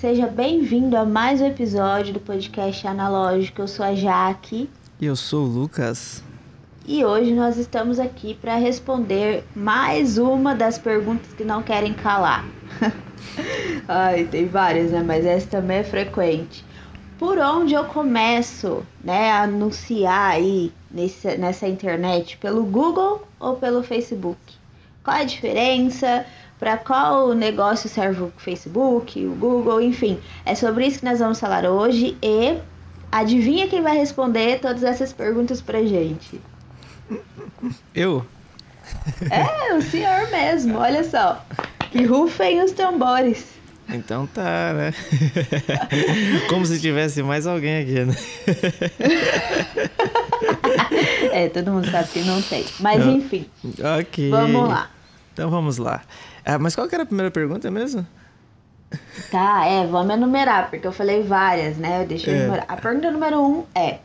Seja bem-vindo a mais um episódio do podcast Analógico. Eu sou a Jaque. E eu sou o Lucas. E hoje nós estamos aqui para responder mais uma das perguntas que não querem calar. Ai, tem várias, né? Mas essa também é frequente. Por onde eu começo, né, a anunciar aí nesse, nessa internet? Pelo Google ou pelo Facebook? Qual é a diferença? Para qual negócio serve o Facebook, o Google, enfim. É sobre isso que nós vamos falar hoje e adivinha quem vai responder todas essas perguntas pra gente? Eu? É, o senhor mesmo, olha só. Que rufem os tambores. Então tá, né? Como se tivesse mais alguém aqui, né? é, todo mundo sabe que não tem. Mas enfim. Ok. Vamos lá. Então vamos lá. Ah, mas qual que era a primeira pergunta mesmo? Tá, é, vamos enumerar, porque eu falei várias, né? Eu deixei é. enumerar. A pergunta número um é: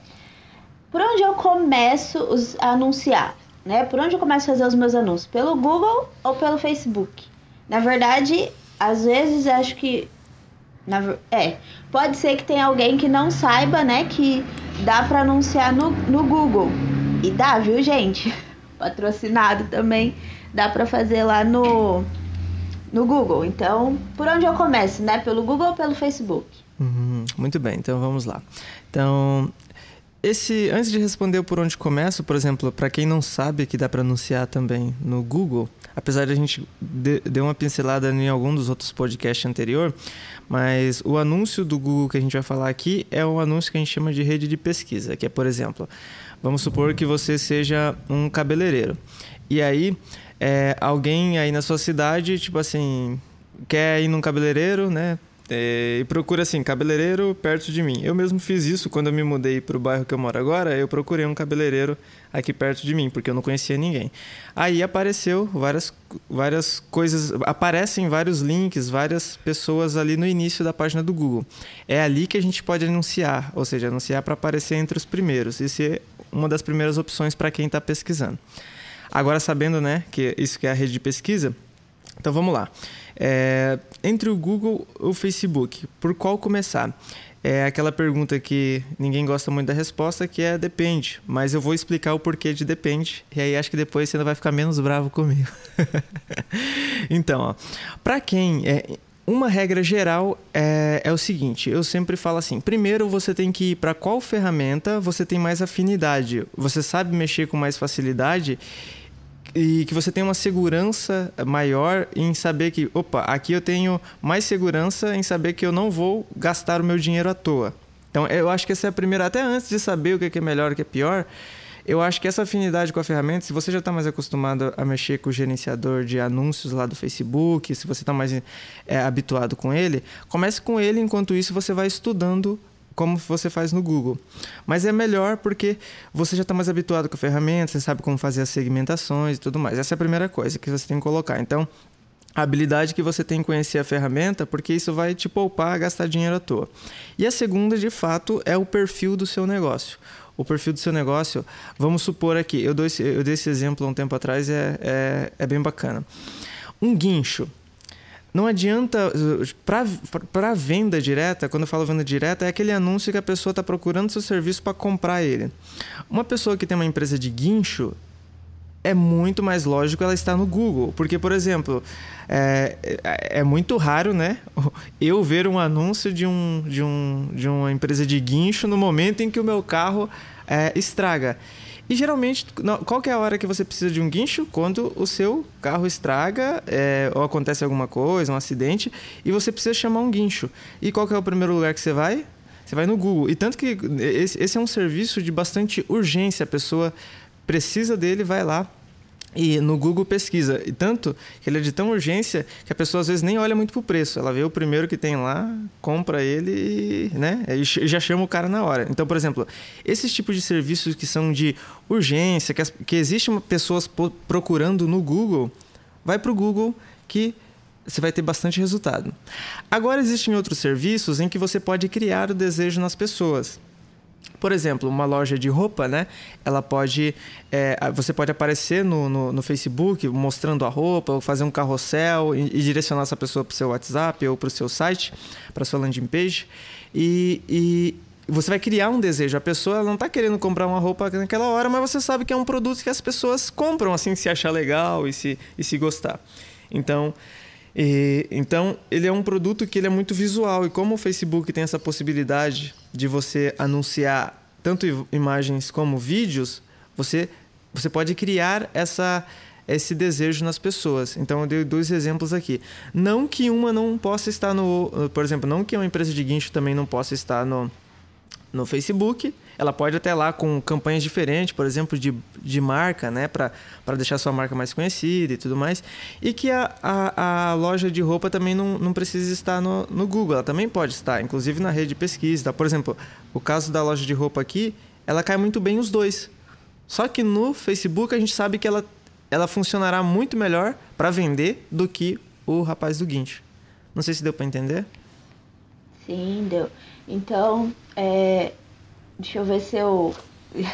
Por onde eu começo os, a anunciar? Né? Por onde eu começo a fazer os meus anúncios? Pelo Google ou pelo Facebook? Na verdade, às vezes acho que. Na, é, pode ser que tenha alguém que não saiba, né, que dá para anunciar no, no Google. E dá, viu, gente? Patrocinado também. Dá para fazer lá no, no Google. Então, por onde eu começo, né? Pelo Google ou pelo Facebook? Uhum, muito bem, então vamos lá. Então, esse, antes de responder por onde começo, por exemplo, para quem não sabe que dá para anunciar também no Google, apesar de a gente deu uma pincelada em algum dos outros podcasts anterior, mas o anúncio do Google que a gente vai falar aqui é o anúncio que a gente chama de rede de pesquisa, que é, por exemplo, vamos supor que você seja um cabeleireiro. E aí, é, alguém aí na sua cidade, tipo assim, quer ir num cabeleireiro, né? É, e procura assim, cabeleireiro perto de mim. Eu mesmo fiz isso quando eu me mudei para o bairro que eu moro agora. Eu procurei um cabeleireiro aqui perto de mim, porque eu não conhecia ninguém. Aí apareceu várias, várias coisas, aparecem vários links, várias pessoas ali no início da página do Google. É ali que a gente pode anunciar, ou seja, anunciar para aparecer entre os primeiros e ser uma das primeiras opções para quem está pesquisando. Agora, sabendo né, que isso que é a rede de pesquisa, então vamos lá. É, entre o Google e o Facebook, por qual começar? É aquela pergunta que ninguém gosta muito da resposta, que é depende. Mas eu vou explicar o porquê de depende. E aí acho que depois você ainda vai ficar menos bravo comigo. então, para quem é, uma regra geral é, é, o seguinte: eu sempre falo assim. Primeiro, você tem que ir para qual ferramenta você tem mais afinidade. Você sabe mexer com mais facilidade e que você tem uma segurança maior em saber que, opa, aqui eu tenho mais segurança em saber que eu não vou gastar o meu dinheiro à toa. Então, eu acho que essa é a primeira, até antes de saber o que é melhor e o que é pior, eu acho que essa afinidade com a ferramenta, se você já está mais acostumado a mexer com o gerenciador de anúncios lá do Facebook, se você está mais é, habituado com ele, comece com ele, enquanto isso você vai estudando como você faz no Google. Mas é melhor porque você já está mais habituado com a ferramenta, você sabe como fazer as segmentações e tudo mais. Essa é a primeira coisa que você tem que colocar. Então, a habilidade que você tem em conhecer a ferramenta, porque isso vai te poupar gastar dinheiro à toa. E a segunda, de fato, é o perfil do seu negócio. O perfil do seu negócio, vamos supor aqui, eu, dou esse, eu dei esse exemplo há um tempo atrás, é, é, é bem bacana. Um guincho. Não adianta. Para venda direta, quando eu falo venda direta, é aquele anúncio que a pessoa está procurando seu serviço para comprar ele. Uma pessoa que tem uma empresa de guincho, é muito mais lógico ela estar no Google. Porque, por exemplo, é, é, é, muito raro, né? Eu ver um anúncio de, um, de, um, de uma empresa de guincho no momento em que o meu carro é, estraga. E geralmente, qual que é a hora que você precisa de um guincho? Quando o seu carro estraga é, ou acontece alguma coisa, um acidente, e você precisa chamar um guincho. E qual que é o primeiro lugar que você vai? Você vai no Google. E tanto que esse é um serviço de bastante urgência. A pessoa precisa dele, vai lá, e no Google pesquisa. E tanto que ele é de tão urgência que a pessoa às vezes nem olha muito pro preço. Ela vê o primeiro que tem lá, compra ele né? e já chama o cara na hora. Então, por exemplo, esses tipos de serviços que são de urgência, que, as, que existem pessoas procurando no Google, vai pro Google que você vai ter bastante resultado. Agora existem outros serviços em que você pode criar o desejo nas pessoas. Por exemplo, uma loja de roupa, né? Ela pode. É, você pode aparecer no, no, no, Facebook mostrando a roupa, ou fazer um carrossel e, e direcionar essa pessoa para o seu WhatsApp ou para o seu site, para sua landing page. E, e, você vai criar um desejo. A pessoa não está querendo comprar uma roupa naquela hora, mas você sabe que é um produto que as pessoas compram, assim, se achar legal e se, e se gostar. Então. E, então, ele é um produto que ele é muito visual. E como o Facebook tem essa possibilidade de você anunciar tanto imagens como vídeos, você, você pode criar essa, esse desejo nas pessoas. Então, eu dei dois exemplos aqui. Não que uma não possa estar no... Por exemplo, não que uma empresa de guincho também não possa estar no, no Facebook, ela pode até lá com campanhas diferentes, por exemplo, de, de marca, né? Para deixar sua marca mais conhecida e tudo mais. E que a, a, a, loja de roupa também não, não precisa estar no, no Google, ela também pode estar, inclusive na rede de pesquisa. Tá? Por exemplo, o caso da loja de roupa aqui, ela cai muito bem os dois. Só que no Facebook a gente sabe que ela, ela funcionará muito melhor para vender do que o rapaz do guincho. Não sei se deu para entender. Sim, deu. Então, é, Deixa eu ver se eu,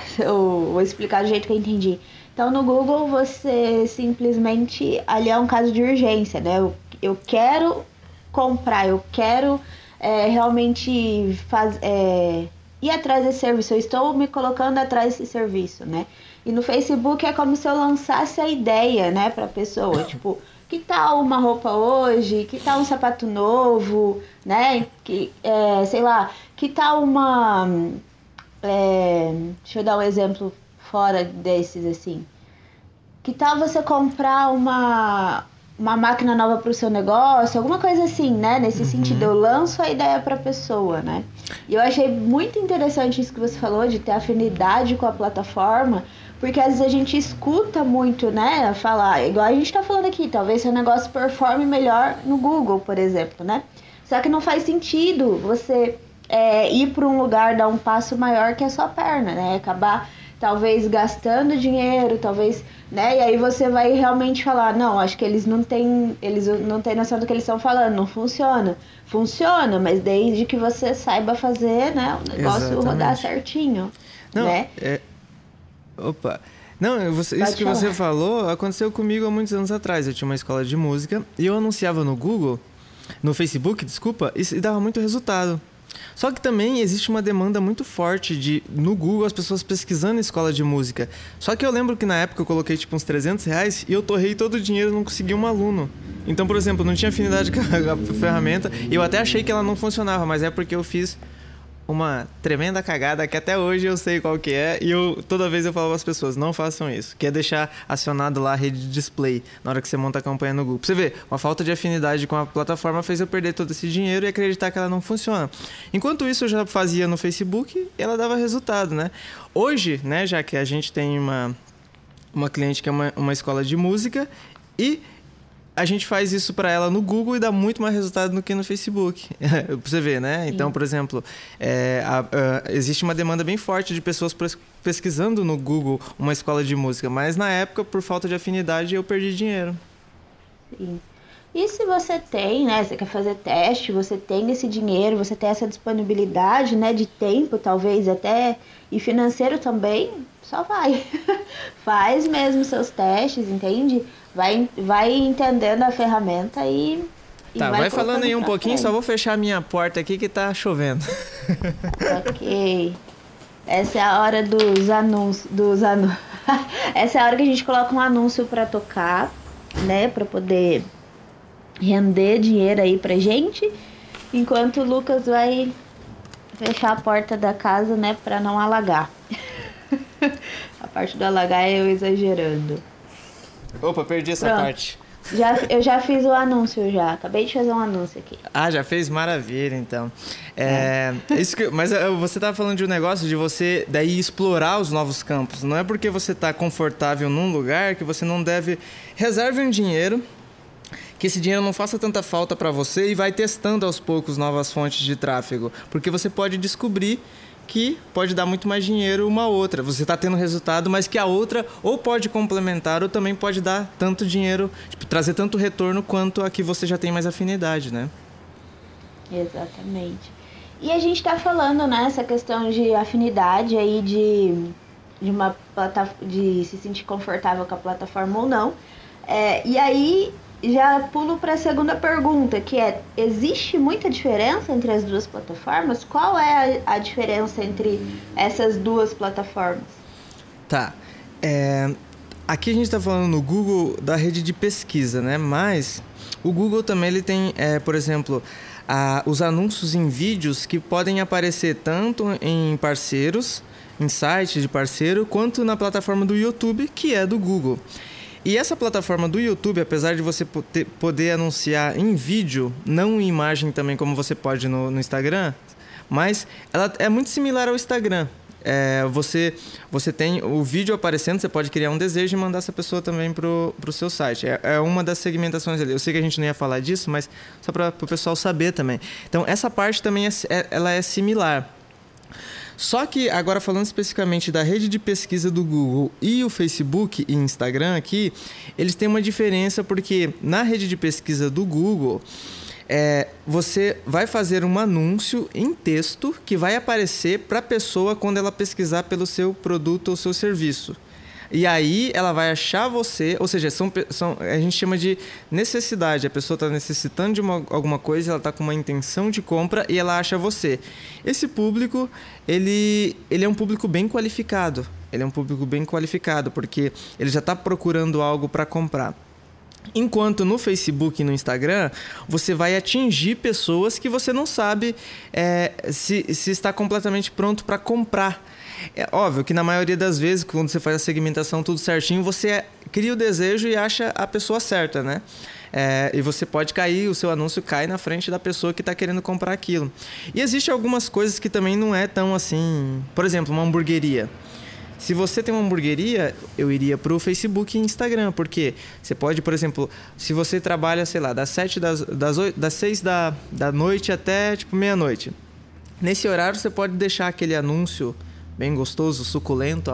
se eu vou explicar do jeito que eu entendi. Então, no Google, você simplesmente. Ali é um caso de urgência, né? Eu, eu quero comprar, eu quero é, realmente faz, é, ir atrás desse serviço, eu estou me colocando atrás desse serviço, né? E no Facebook é como se eu lançasse a ideia, né, pra pessoa. Tipo, que tal uma roupa hoje? Que tal um sapato novo? Né? Que, é, sei lá, que tal uma é, deixa eu dar um exemplo fora desses assim. Que tal você comprar uma, uma máquina nova para o seu negócio, alguma coisa assim, né? Nesse uhum. sentido, eu lanço a ideia para a pessoa, né? E eu achei muito interessante isso que você falou de ter afinidade com a plataforma, porque às vezes a gente escuta muito, né? Falar, igual a gente está falando aqui, talvez seu negócio performe melhor no Google, por exemplo, né? Só que não faz sentido você é, ir para um lugar, dar um passo maior que a sua perna, né? Acabar talvez gastando dinheiro, talvez, né? E aí você vai realmente falar, não, acho que eles não têm, eles não têm noção do que eles estão falando, não funciona. Funciona, mas desde que você saiba fazer, né, o negócio Exatamente. rodar certinho, não, né? É... Opa. Não, você, isso que falar. você falou aconteceu comigo há muitos anos atrás. Eu tinha uma escola de música e eu anunciava no Google, no Facebook, desculpa, e dava muito resultado. Só que também existe uma demanda muito forte de no Google as pessoas pesquisando escola de música. Só que eu lembro que na época eu coloquei tipo uns 300 reais e eu torrei todo o dinheiro e não consegui um aluno. Então, por exemplo, não tinha afinidade com a ferramenta e eu até achei que ela não funcionava, mas é porque eu fiz uma tremenda cagada que até hoje eu sei qual que é e eu toda vez eu falo para as pessoas não façam isso que é deixar acionado lá a rede de display na hora que você monta a campanha no Google. Você ver uma falta de afinidade com a plataforma fez eu perder todo esse dinheiro e acreditar que ela não funciona. Enquanto isso eu já fazia no Facebook e ela dava resultado né? Hoje né já que a gente tem uma uma cliente que é uma, uma escola de música e a gente faz isso para ela no Google e dá muito mais resultado do que no Facebook. pra você ver, né? Então, por exemplo, é, a, a, existe uma demanda bem forte de pessoas pesquisando no Google uma escola de música, mas na época, por falta de afinidade, eu perdi dinheiro. Sim. E se você tem, né, você quer fazer teste, você tem esse dinheiro, você tem essa disponibilidade, né, de tempo, talvez até, e financeiro também, só vai. Faz mesmo seus testes, entende? Vai, vai entendendo a ferramenta e. e tá, vai, vai falando aí um pouquinho, frente. só vou fechar a minha porta aqui que tá chovendo. Ok. Essa é a hora dos anúncios. Dos anu... Essa é a hora que a gente coloca um anúncio para tocar, né? Para poder render dinheiro aí pra gente. Enquanto o Lucas vai fechar a porta da casa, né? Pra não alagar. a parte do alagar é eu exagerando. Opa, perdi essa Pronto. parte. Já, eu já fiz o anúncio já. Acabei de fazer um anúncio aqui. Ah, já fez? Maravilha, então. É, é. Isso que, mas você estava falando de um negócio de você daí explorar os novos campos. Não é porque você está confortável num lugar que você não deve reserve um dinheiro que esse dinheiro não faça tanta falta para você e vai testando aos poucos novas fontes de tráfego, porque você pode descobrir que pode dar muito mais dinheiro uma outra. Você está tendo resultado, mas que a outra ou pode complementar ou também pode dar tanto dinheiro, tipo, trazer tanto retorno quanto a que você já tem mais afinidade, né? Exatamente. E a gente está falando né, questão de afinidade aí de, de uma de se sentir confortável com a plataforma ou não. É, e aí já pulo para a segunda pergunta, que é: existe muita diferença entre as duas plataformas? Qual é a, a diferença entre essas duas plataformas? Tá. É, aqui a gente está falando no Google da rede de pesquisa, né? Mas o Google também ele tem, é, por exemplo, a, os anúncios em vídeos que podem aparecer tanto em parceiros, em sites de parceiro, quanto na plataforma do YouTube, que é do Google. E essa plataforma do YouTube, apesar de você poder anunciar em vídeo, não em imagem também como você pode no, no Instagram, mas ela é muito similar ao Instagram. É, você, você tem o vídeo aparecendo, você pode criar um desejo e mandar essa pessoa também para o seu site. É, é, uma das segmentações ali. Eu sei que a gente não ia falar disso, mas só para o pessoal saber também. Então, essa parte também é, é, ela é similar. Só que agora falando especificamente da rede de pesquisa do Google e o Facebook e Instagram aqui, eles têm uma diferença porque na rede de pesquisa do Google é, você vai fazer um anúncio em texto que vai aparecer para a pessoa quando ela pesquisar pelo seu produto ou seu serviço. E aí ela vai achar você, ou seja, são, são, a gente chama de necessidade. A pessoa está necessitando de uma, alguma coisa, ela está com uma intenção de compra e ela acha você. Esse público, ele, ele é um público bem qualificado. Ele é um público bem qualificado, porque ele já está procurando algo para comprar. Enquanto no Facebook e no Instagram, você vai atingir pessoas que você não sabe é, se, se está completamente pronto para comprar. É óbvio que na maioria das vezes, quando você faz a segmentação tudo certinho, você cria o desejo e acha a pessoa certa, né? É, e você pode cair, o seu anúncio cai na frente da pessoa que está querendo comprar aquilo. E existe algumas coisas que também não é tão assim. Por exemplo, uma hamburgueria. Se você tem uma hamburgueria, eu iria para o Facebook e Instagram, porque você pode, por exemplo, se você trabalha, sei lá, das 7 das, das, 8, das 6 da, da noite até tipo meia-noite. Nesse horário você pode deixar aquele anúncio bem gostoso, suculento,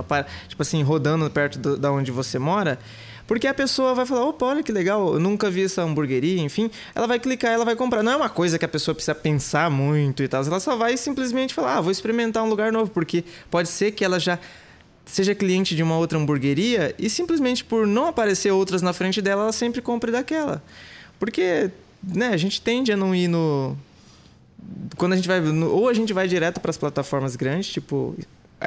tipo assim, rodando perto do, da onde você mora. Porque a pessoa vai falar, opa, olha que legal, eu nunca vi essa hamburgueria, enfim. Ela vai clicar, ela vai comprar. Não é uma coisa que a pessoa precisa pensar muito e tal. Ela só vai simplesmente falar, ah, vou experimentar um lugar novo. Porque pode ser que ela já seja cliente de uma outra hamburgueria e simplesmente por não aparecer outras na frente dela, ela sempre compre daquela. Porque, né, a gente tende a não ir no quando a gente vai no, ou a gente vai direto para as plataformas grandes, tipo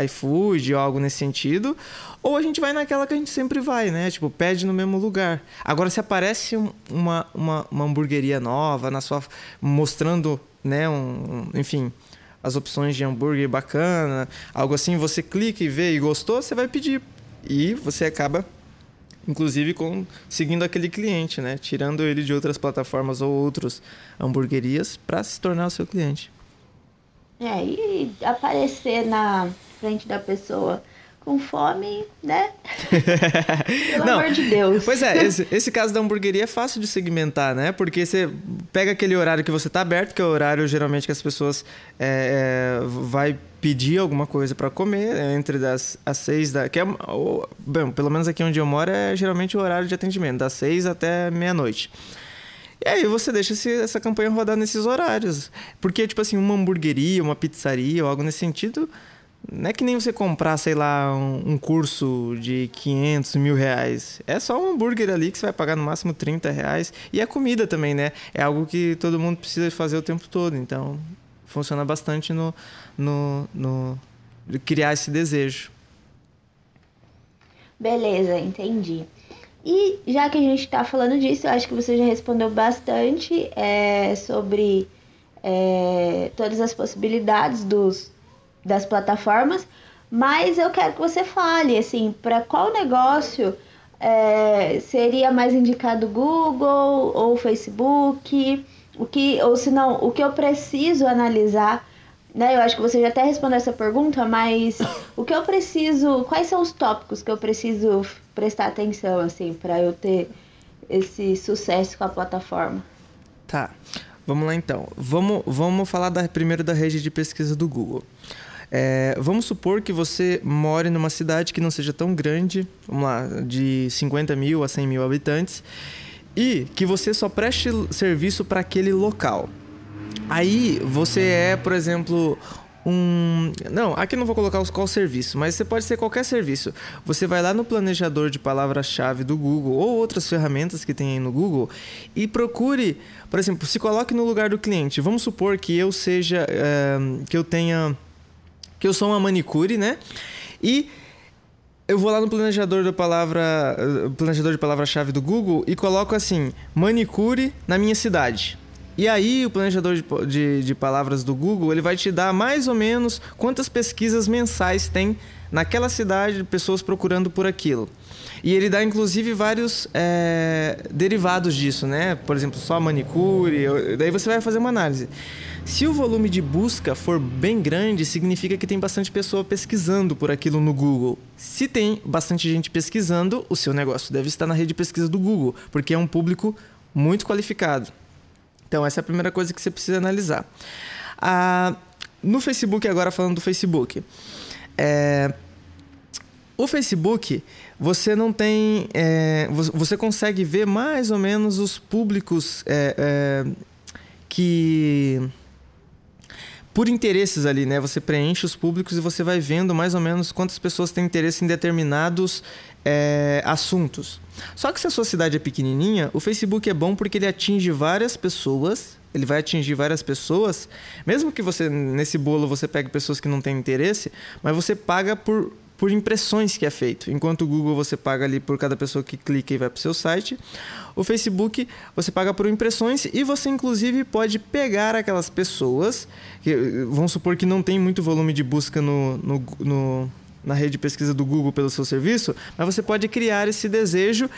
iFood ou algo nesse sentido, ou a gente vai naquela que a gente sempre vai, né? Tipo, pede no mesmo lugar. Agora, se aparece uma, uma, uma hamburgueria nova na sua mostrando, né, um, enfim, as opções de hambúrguer bacana, algo assim, você clica e vê e gostou, você vai pedir. E você acaba, inclusive, com, seguindo aquele cliente, né? Tirando ele de outras plataformas ou outras hamburguerias para se tornar o seu cliente. É, e aparecer na frente da pessoa com fome, né? Pelo Não, amor de Deus. Pois é, esse, esse, caso da hamburgueria é fácil de segmentar, né? Porque você pega aquele horário que você está aberto, que é o horário geralmente que as pessoas é, é, vai pedir alguma coisa para comer, é, entre das, as seis da. Que é, ou, bem, pelo menos aqui onde eu moro é geralmente o horário de atendimento, das seis até meia-noite. E aí você deixa esse, essa campanha rodar nesses horários. Porque, tipo assim, uma hamburgueria, uma pizzaria ou algo nesse sentido não é que nem você comprar, sei lá, um, curso de 500 mil reais. É só um hambúrguer ali que você vai pagar no máximo 30 reais. E a comida também, né? É algo que todo mundo precisa fazer o tempo todo. Então, funciona bastante no, no, no criar esse desejo. Beleza, entendi. E já que a gente está falando disso, eu acho que você já respondeu bastante é, sobre é, todas as possibilidades dos, das plataformas, mas eu quero que você fale, assim, para qual negócio é, seria mais indicado Google ou Facebook, o que, ou se não, o que eu preciso analisar, né? Eu acho que você já até respondeu essa pergunta, mas o que eu preciso, quais são os tópicos que eu preciso prestar atenção, assim, para eu ter esse sucesso com a plataforma? Tá. Vamos lá então. Vamos, vamos falar da, primeiro da rede de pesquisa do Google. É, vamos supor que você more numa cidade que não seja tão grande, vamos lá, de 50 mil a 100 mil habitantes, e que você só preste serviço para aquele local. Aí você é, por exemplo, um. Não, aqui não vou colocar qual serviço, mas você pode ser qualquer serviço. Você vai lá no planejador de palavras-chave do Google ou outras ferramentas que tem aí no Google e procure, por exemplo, se coloque no lugar do cliente. Vamos supor que eu seja. É, que eu tenha. Que eu sou uma manicure, né? E eu vou lá no planejador da palavra planejador de palavra-chave do Google e coloco assim manicure na minha cidade e aí o planejador de, de, de, palavras do Google ele vai te dar mais ou menos quantas pesquisas mensais tem naquela cidade de pessoas procurando por aquilo. E ele dá inclusive vários é, derivados disso, né? Por exemplo, só manicure. Daí você vai fazer uma análise. Se o volume de busca for bem grande, significa que tem bastante pessoa pesquisando por aquilo no Google. Se tem bastante gente pesquisando, o seu negócio deve estar na rede de pesquisa do Google, porque é um público muito qualificado. Então, essa é a primeira coisa que você precisa analisar. Ah, no Facebook, agora falando do Facebook. É, o Facebook, você não tem. É, você consegue ver mais ou menos os públicos é, é, que. Por interesses ali, né? Você preenche os públicos e você vai vendo mais ou menos quantas pessoas têm interesse em determinados é, assuntos. Só que se a sua cidade é pequenininha, o Facebook é bom porque ele atinge várias pessoas. Ele vai atingir várias pessoas, mesmo que você nesse bolo você pegue pessoas que não têm interesse, mas você paga por por impressões que é feito. Enquanto o Google você paga ali por cada pessoa que clica e vai para o seu site, o Facebook você paga por impressões e você inclusive pode pegar aquelas pessoas que vamos supor que não tem muito volume de busca no, no, no na rede de pesquisa do Google pelo seu serviço, mas você pode criar esse desejo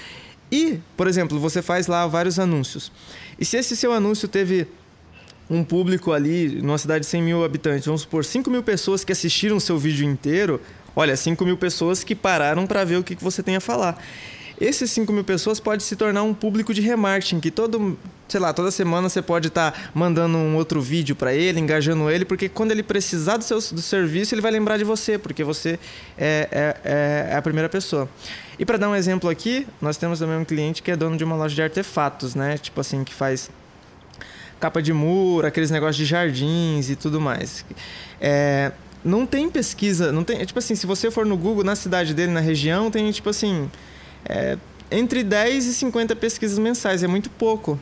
e, por exemplo, você faz lá vários anúncios. E se esse seu anúncio teve um público ali, numa cidade de 100 mil habitantes, vamos supor, 5 mil pessoas que assistiram o seu vídeo inteiro, olha, 5 mil pessoas que pararam para ver o que você tem a falar. Esses 5 mil pessoas pode se tornar um público de remarketing, que todo, sei lá, toda semana você pode estar tá mandando um outro vídeo para ele, engajando ele, porque quando ele precisar do seu do serviço, ele vai lembrar de você, porque você é, é, é a primeira pessoa. E para dar um exemplo aqui, nós temos também um cliente que é dono de uma loja de artefatos, né? Tipo assim, que faz capa de muro, aqueles negócios de jardins e tudo mais. É, não tem pesquisa, não tem, tipo assim, se você for no Google na cidade dele, na região, tem tipo assim, é, entre 10 e 50 pesquisas mensais, é muito pouco.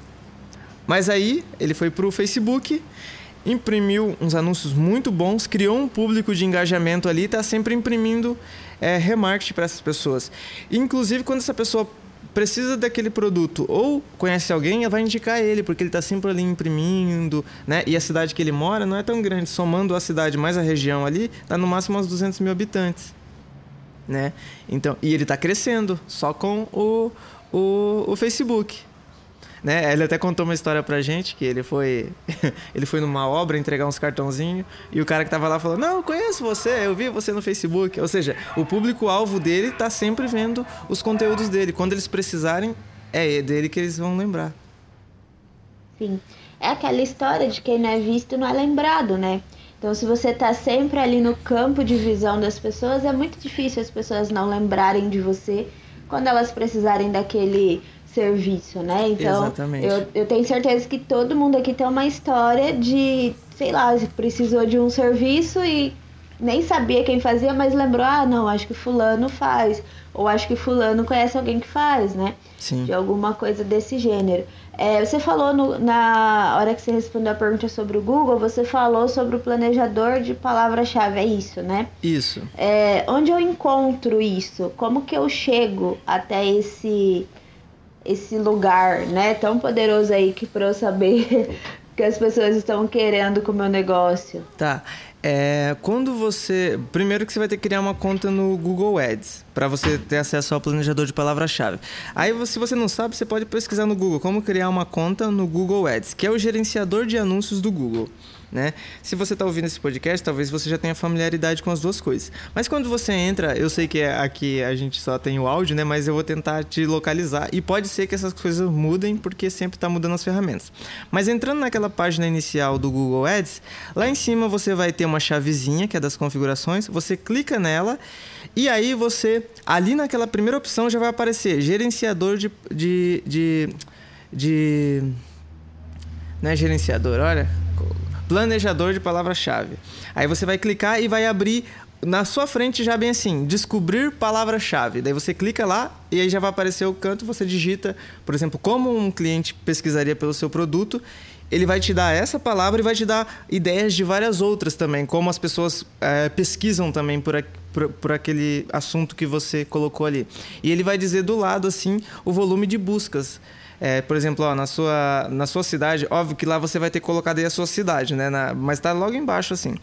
Mas aí ele foi para o Facebook, imprimiu uns anúncios muito bons, criou um público de engajamento ali, está sempre imprimindo é, remarketing para essas pessoas. Inclusive, quando essa pessoa precisa daquele produto ou conhece alguém, vai indicar ele, porque ele está sempre ali imprimindo, né? E a cidade que ele mora não é tão grande, somando a cidade mais a região ali, dá no máximo uns 200 mil habitantes né? Então, e ele está crescendo só com o, o, o Facebook. Né? Ele até contou uma história pra gente que ele foi ele foi numa obra entregar uns cartãozinhos e o cara que tava lá falou: "Não, eu conheço você, eu vi você no Facebook". Ou seja, o público alvo dele tá sempre vendo os conteúdos dele. Quando eles precisarem, é dele que eles vão lembrar. Sim. É aquela história de quem não é visto não é lembrado, né? Então, se você está sempre ali no campo de visão das pessoas, é muito difícil as pessoas não lembrarem de você quando elas precisarem daquele serviço, né? Então, Exatamente. Eu, eu tenho certeza que todo mundo aqui tem uma história de, sei lá, precisou de um serviço e nem sabia quem fazia, mas lembrou, ah, não, acho que fulano faz, ou acho que fulano conhece alguém que faz, né? Sim. De alguma coisa desse gênero. É, você falou no, na hora que você respondeu a pergunta sobre o Google, você falou sobre o planejador de palavra-chave, é isso, né? Isso. É, onde eu encontro isso? Como que eu chego até esse esse lugar, né, tão poderoso aí que para eu saber que as pessoas estão querendo com o meu negócio? Tá. É, quando você. Primeiro que você vai ter que criar uma conta no Google Ads para você ter acesso ao planejador de palavra-chave. Aí, se você não sabe, você pode pesquisar no Google como criar uma conta no Google Ads, que é o gerenciador de anúncios do Google. Né? Se você está ouvindo esse podcast, talvez você já tenha familiaridade com as duas coisas. Mas quando você entra, eu sei que aqui a gente só tem o áudio, né? Mas eu vou tentar te localizar e pode ser que essas coisas mudem porque sempre está mudando as ferramentas. Mas entrando naquela página inicial do Google Ads, lá em cima você vai ter uma chavezinha que é das configurações. Você clica nela e aí você ali naquela primeira opção já vai aparecer gerenciador de, de, de, de não é gerenciador, olha planejador de palavra-chave. Aí você vai clicar e vai abrir na sua frente já bem assim, descobrir palavra-chave. Daí você clica lá e aí já vai aparecer o canto, você digita, por exemplo, como um cliente pesquisaria pelo seu produto. Ele vai te dar essa palavra e vai te dar ideias de várias outras também, como as pessoas é, pesquisam também por, por, por aquele assunto que você colocou ali. E ele vai dizer do lado assim o volume de buscas. É, por exemplo, ó, na, sua, na sua cidade, óbvio que lá você vai ter colocado aí a sua cidade, né? Na, mas tá logo embaixo assim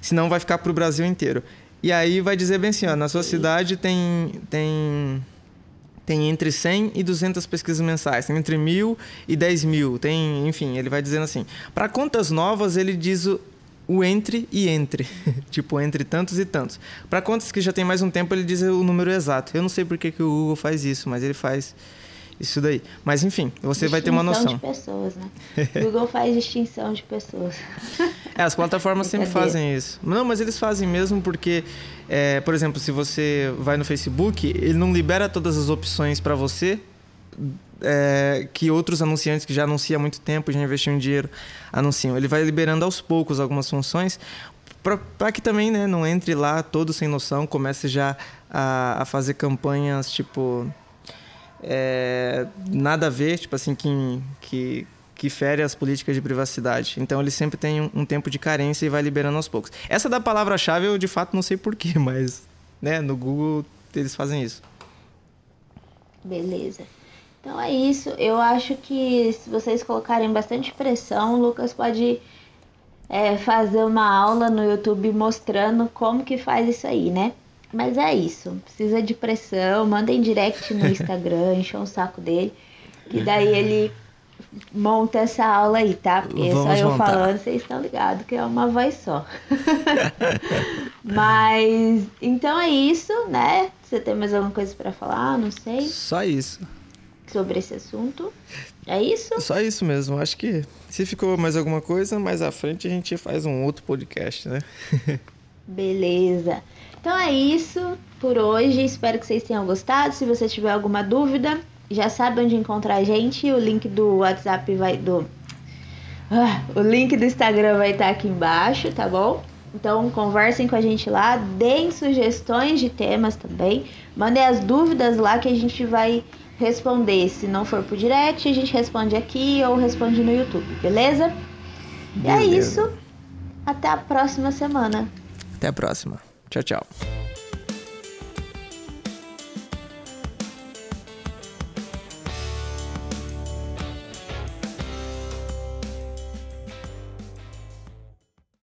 senão vai ficar para o Brasil inteiro. E aí vai dizer bem assim, ó, na sua cidade tem, tem, tem entre 100 e 200 pesquisas mensais, tem entre mil e 10 mil, tem, enfim, ele vai dizendo assim. Para contas novas, ele diz o, o entre e entre, tipo entre tantos e tantos. Para contas que já tem mais um tempo, ele diz o número exato. Eu não sei por que, que o Google faz isso, mas ele faz isso daí. Mas enfim, você vai ter uma noção. de pessoas, né? O Google faz distinção de pessoas. É, as plataformas sempre fazem isso. Não, mas eles fazem mesmo porque, é, por exemplo, se você vai no Facebook, ele não libera todas as opções para você é, que outros anunciantes que já anunciam há muito tempo, já investiam dinheiro, anunciam. Ele vai liberando aos poucos algumas funções para que também né, não entre lá todo sem noção, comece já a, a fazer campanhas tipo é, nada a ver, tipo assim, que, que, que fere as políticas de privacidade. Então ele sempre tem um, um tempo de carência e vai liberando aos poucos. Essa da palavra-chave eu de fato não sei porquê, mas né, no Google eles fazem isso. Beleza. Então é isso. Eu acho que se vocês colocarem bastante pressão, o Lucas pode é, fazer uma aula no YouTube mostrando como que faz isso aí, né? Mas é isso. Precisa de pressão. Mandem direct no Instagram, encham o saco dele. Que daí ele monta essa aula aí, tá? Porque Vamos só eu montar. falando, vocês estão ligados que é uma voz só. Mas então é isso, né? Você tem mais alguma coisa para falar? Não sei. Só isso. Sobre esse assunto. É isso? Só isso mesmo. Acho que se ficou mais alguma coisa, mais à frente a gente faz um outro podcast, né? Beleza. Então é isso por hoje. Espero que vocês tenham gostado. Se você tiver alguma dúvida, já sabe onde encontrar a gente. O link do WhatsApp vai do ah, o link do Instagram vai estar aqui embaixo, tá bom? Então conversem com a gente lá, deem sugestões de temas também, mandem as dúvidas lá que a gente vai responder. Se não for por direct, a gente responde aqui ou responde no YouTube, beleza? beleza. E é isso. Até a próxima semana. Até a próxima. Tchau, tchau.